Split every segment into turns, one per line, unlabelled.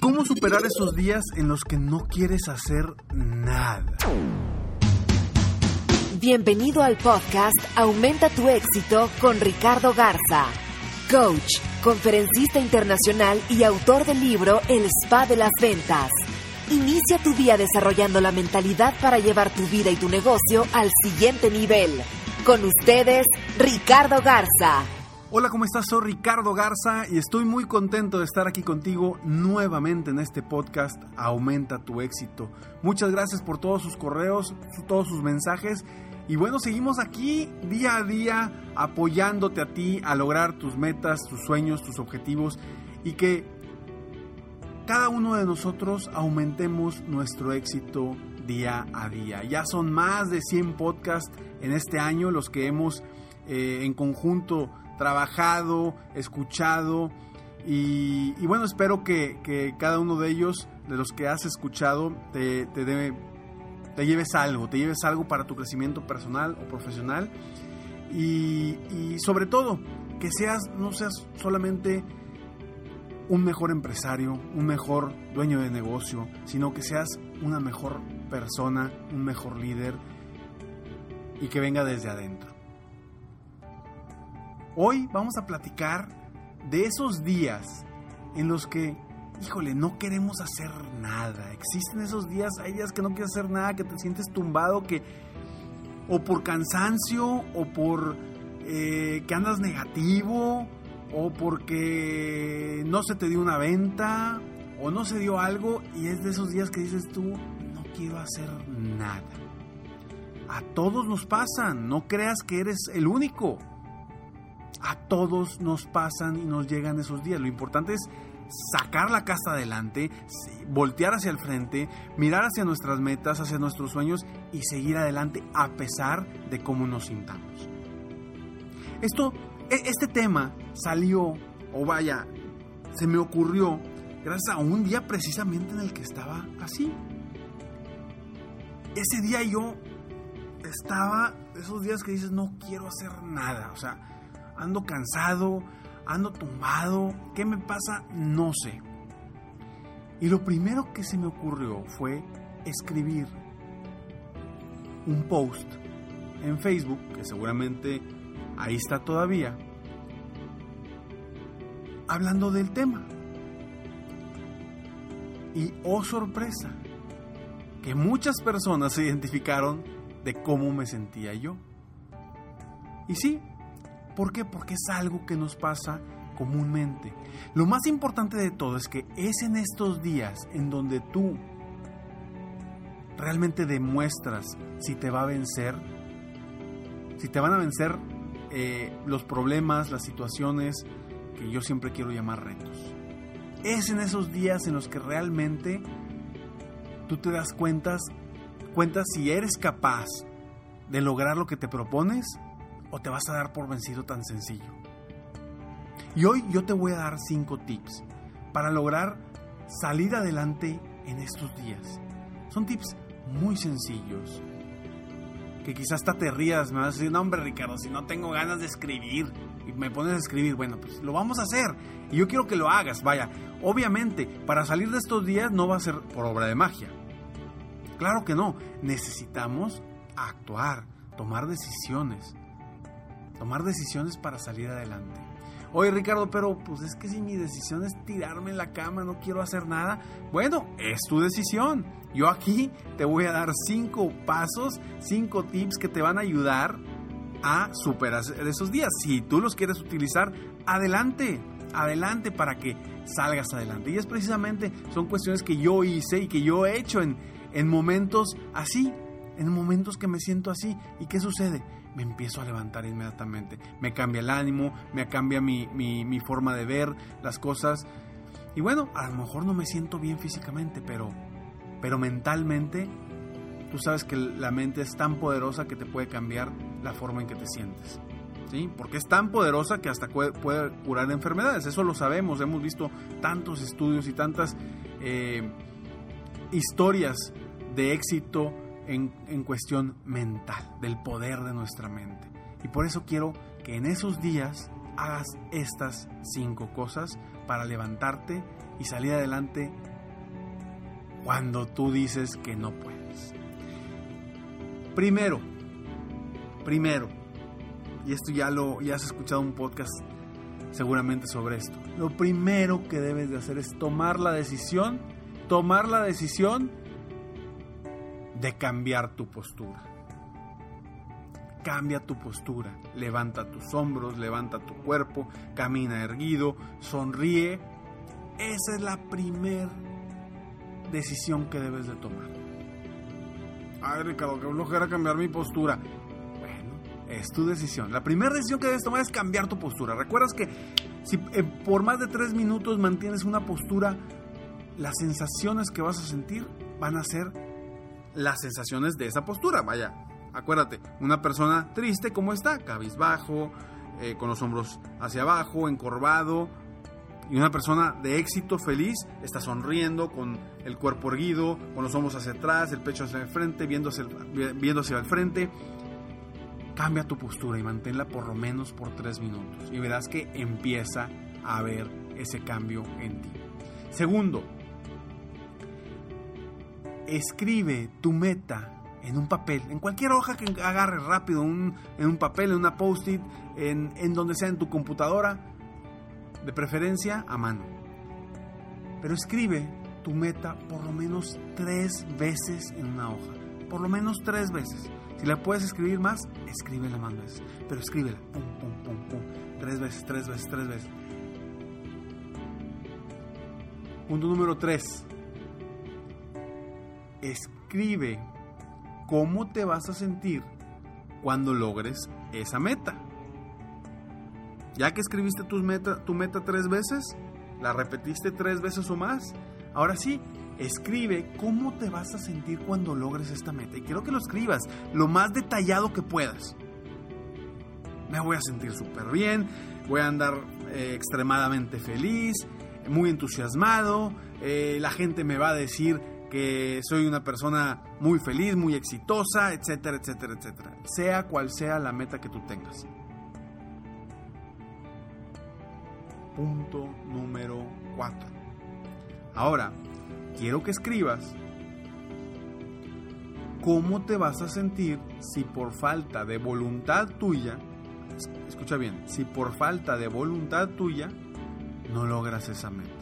¿Cómo superar esos días en los que no quieres hacer nada?
Bienvenido al podcast Aumenta tu éxito con Ricardo Garza, coach, conferencista internacional y autor del libro El Spa de las Ventas. Inicia tu día desarrollando la mentalidad para llevar tu vida y tu negocio al siguiente nivel. Con ustedes, Ricardo Garza.
Hola, ¿cómo estás? Soy Ricardo Garza y estoy muy contento de estar aquí contigo nuevamente en este podcast Aumenta tu éxito. Muchas gracias por todos sus correos, todos sus mensajes. Y bueno, seguimos aquí día a día apoyándote a ti a lograr tus metas, tus sueños, tus objetivos y que cada uno de nosotros aumentemos nuestro éxito día a día. Ya son más de 100 podcasts en este año los que hemos eh, en conjunto trabajado, escuchado y, bueno, espero que, que, cada uno de ellos, de los que has escuchado, te, te, te lleves algo, te lleves algo para tu crecimiento personal o profesional y, y sobre todo que seas, no seas solamente un mejor empresario, un mejor dueño de negocio, sino que seas una mejor persona, un mejor líder y que venga desde adentro. Hoy vamos a platicar de esos días en los que, híjole, no queremos hacer nada. Existen esos días, hay días que no quieres hacer nada, que te sientes tumbado, que o por cansancio, o por eh, que andas negativo, o porque no se te dio una venta, o no se dio algo, y es de esos días que dices tú, no quiero hacer nada. A todos nos pasan, no creas que eres el único. A todos nos pasan y nos llegan esos días. Lo importante es sacar la casa adelante, voltear hacia el frente, mirar hacia nuestras metas, hacia nuestros sueños y seguir adelante a pesar de cómo nos sintamos. Esto, este tema salió, o vaya, se me ocurrió gracias a un día precisamente en el que estaba así. Ese día yo estaba, esos días que dices, no quiero hacer nada, o sea, ando cansado, ando tumbado, ¿qué me pasa? No sé. Y lo primero que se me ocurrió fue escribir un post en Facebook, que seguramente ahí está todavía, hablando del tema. Y oh sorpresa, que muchas personas se identificaron de cómo me sentía yo. Y sí, ¿Por qué? Porque es algo que nos pasa comúnmente. Lo más importante de todo es que es en estos días en donde tú realmente demuestras si te va a vencer, si te van a vencer eh, los problemas, las situaciones que yo siempre quiero llamar retos. Es en esos días en los que realmente tú te das cuentas, cuenta si eres capaz de lograr lo que te propones o te vas a dar por vencido tan sencillo. Y hoy yo te voy a dar cinco tips para lograr salir adelante en estos días. Son tips muy sencillos. Que quizás hasta te rías, me vas a decir, no hombre Ricardo, si no tengo ganas de escribir y me pones a escribir, bueno, pues lo vamos a hacer. Y yo quiero que lo hagas, vaya. Obviamente, para salir de estos días no va a ser por obra de magia. Claro que no, necesitamos actuar, tomar decisiones tomar decisiones para salir adelante. Oye Ricardo, pero pues es que si mi decisión es tirarme en la cama, no quiero hacer nada. Bueno, es tu decisión. Yo aquí te voy a dar cinco pasos, cinco tips que te van a ayudar a superar esos días. Si tú los quieres utilizar, adelante, adelante para que salgas adelante. Y es precisamente, son cuestiones que yo hice y que yo he hecho en, en momentos así, en momentos que me siento así. ¿Y qué sucede? Me empiezo a levantar inmediatamente. Me cambia el ánimo, me cambia mi, mi, forma de ver las cosas. Y bueno, a lo mejor no me siento bien físicamente, pero, pero mentalmente, tú sabes que la mente es tan poderosa que te puede cambiar la forma en que te sientes. ¿Sí? Porque es tan poderosa que hasta puede, curar enfermedades. Eso lo sabemos, hemos visto tantos estudios y tantas eh, historias de éxito en, cuestión mental, del poder de nuestra mente. Y por eso quiero que en esos días hagas estas cinco cosas para levantarte y salir adelante cuando tú dices que no puedes. Primero, primero, y esto ya lo ya has escuchado un podcast seguramente sobre esto. Lo primero que debes de hacer es tomar la decisión, tomar la decisión de cambiar tu postura. Cambia tu postura, levanta tus hombros, levanta tu cuerpo, camina erguido, sonríe. Esa es la primera decisión que debes de tomar. Ay, Ricardo, que flojera cambiar mi postura. Bueno, es tu decisión. La primera decisión que debes tomar es cambiar tu postura. Recuerdas que si eh, por más de tres minutos mantienes una postura, las sensaciones que vas a sentir van a ser las sensaciones de esa postura. Vaya, acuérdate, una persona triste, ¿cómo está? Cabizbajo, eh, con los hombros hacia abajo, encorvado. Y una persona de éxito, feliz, está sonriendo, con el cuerpo erguido, con los hombros hacia atrás, el pecho hacia el frente, viendo hacia el frente. Cambia tu postura y manténla por lo menos por tres minutos. Y verás que empieza a haber ese cambio en ti. Segundo, escribe tu meta en un papel, en cualquier hoja que agarres rápido, en un papel, en una post-it, en, en donde sea en tu computadora, de preferencia a mano. Pero escribe tu meta por lo menos tres veces en una hoja, por lo menos tres veces. Si la puedes escribir más, escríbela más veces, pero escríbela, pum, pum, pum, pum, tres veces, tres veces, tres veces. Punto número tres escribe cómo te vas a sentir cuando logres esa meta. Ya que escribiste tu meta, tu meta tres veces, la repetiste tres veces o más, ahora sí, escribe cómo te vas a sentir cuando logres esta meta. Y quiero que lo escribas lo más detallado que puedas. Me voy a sentir súper bien, voy a andar eh, extremadamente feliz, muy entusiasmado, eh, la gente me va a decir que soy una persona muy feliz, muy exitosa, etcétera, etcétera, etcétera. Sea cual sea la meta que tú tengas. Punto número 4. Ahora, quiero que escribas cómo te vas a sentir si por falta de voluntad tuya, escucha bien, si por falta de voluntad tuya no logras esa meta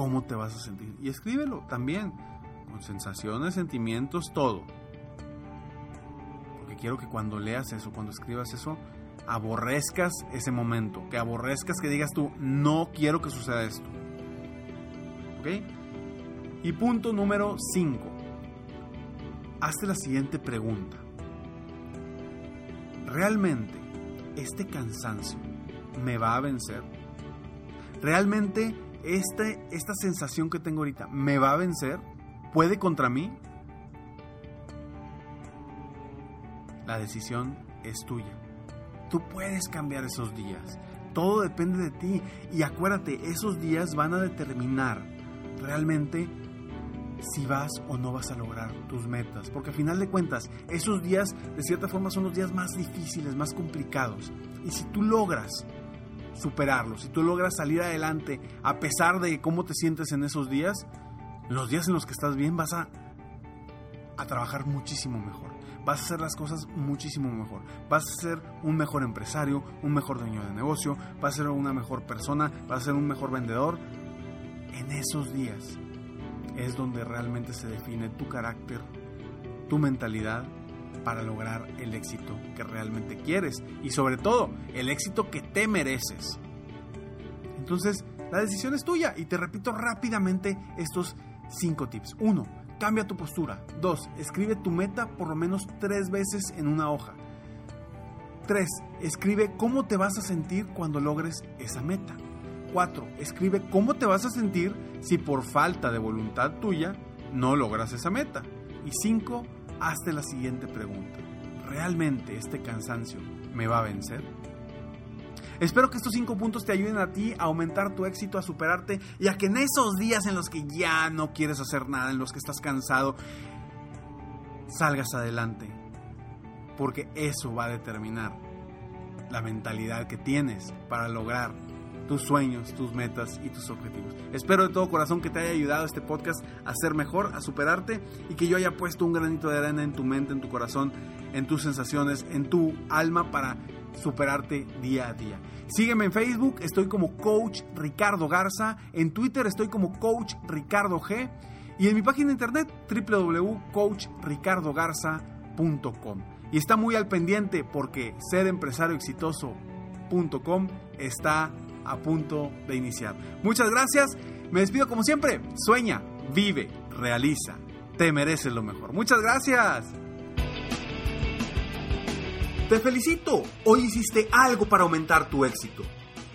cómo te vas a sentir. Y escríbelo también, con sensaciones, sentimientos, todo. Porque quiero que cuando leas eso, cuando escribas eso, aborrezcas ese momento, que aborrezcas que digas tú, no quiero que suceda esto. ¿Ok? Y punto número 5. Hazte la siguiente pregunta. ¿Realmente este cansancio me va a vencer? ¿Realmente este, esta sensación que tengo ahorita me va a vencer, puede contra mí, la decisión es tuya. Tú puedes cambiar esos días. Todo depende de ti. Y acuérdate, esos días van a determinar realmente si vas o no vas a lograr tus metas. Porque al final de cuentas, esos días de cierta forma son los días más difíciles, más complicados. Y si tú logras superarlo, si tú logras salir adelante a pesar de cómo te sientes en esos días, los días en los que estás bien vas a, trabajar muchísimo mejor. Vas a hacer las cosas muchísimo mejor. Vas a ser un mejor empresario, un mejor dueño de negocio, vas a ser una mejor persona, vas a ser un mejor vendedor. En esos días es donde realmente se define tu carácter, tu mentalidad para lograr el éxito que realmente quieres y sobre todo el éxito que te mereces. Entonces, la decisión es tuya y te repito rápidamente estos cinco tips. Uno, Cambia tu postura. 2. Escribe tu meta por lo menos tres veces en una hoja. 3. Escribe cómo te vas a sentir cuando logres esa meta. 4. Escribe cómo te vas a sentir si por falta de voluntad tuya no logras esa meta. Y 5. Hazte la siguiente pregunta. ¿Realmente este cansancio me va a vencer? Espero que estos cinco puntos te ayuden a ti a aumentar tu éxito, a superarte y a que en esos días en los que ya no quieres hacer nada, en los que estás cansado, salgas adelante. Porque eso va a determinar la mentalidad que tienes para lograr tus sueños, tus metas y tus objetivos. Espero de todo corazón que te haya ayudado este podcast a ser mejor, a superarte y que yo haya puesto un granito de arena en tu mente, en tu corazón, en tus sensaciones, en tu alma para superarte día a día. Sígueme en Facebook, estoy como Coach Ricardo Garza, en Twitter estoy como Coach Ricardo G y en mi página de internet www.coachricardogarza.com. Y está muy al pendiente porque serempresarioexitoso.com está a punto de iniciar. Muchas gracias, me despido como siempre, sueña, vive, realiza, te mereces lo mejor. Muchas gracias. Te felicito, hoy hiciste algo para aumentar tu éxito.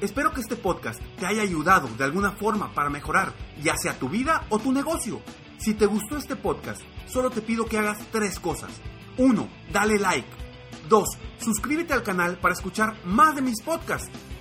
Espero que este podcast te haya ayudado de alguna forma para mejorar ya sea tu vida o tu negocio. Si te gustó este podcast, solo te pido que hagas tres cosas. 1. Dale like. 2. Suscríbete al canal para escuchar más de mis podcasts.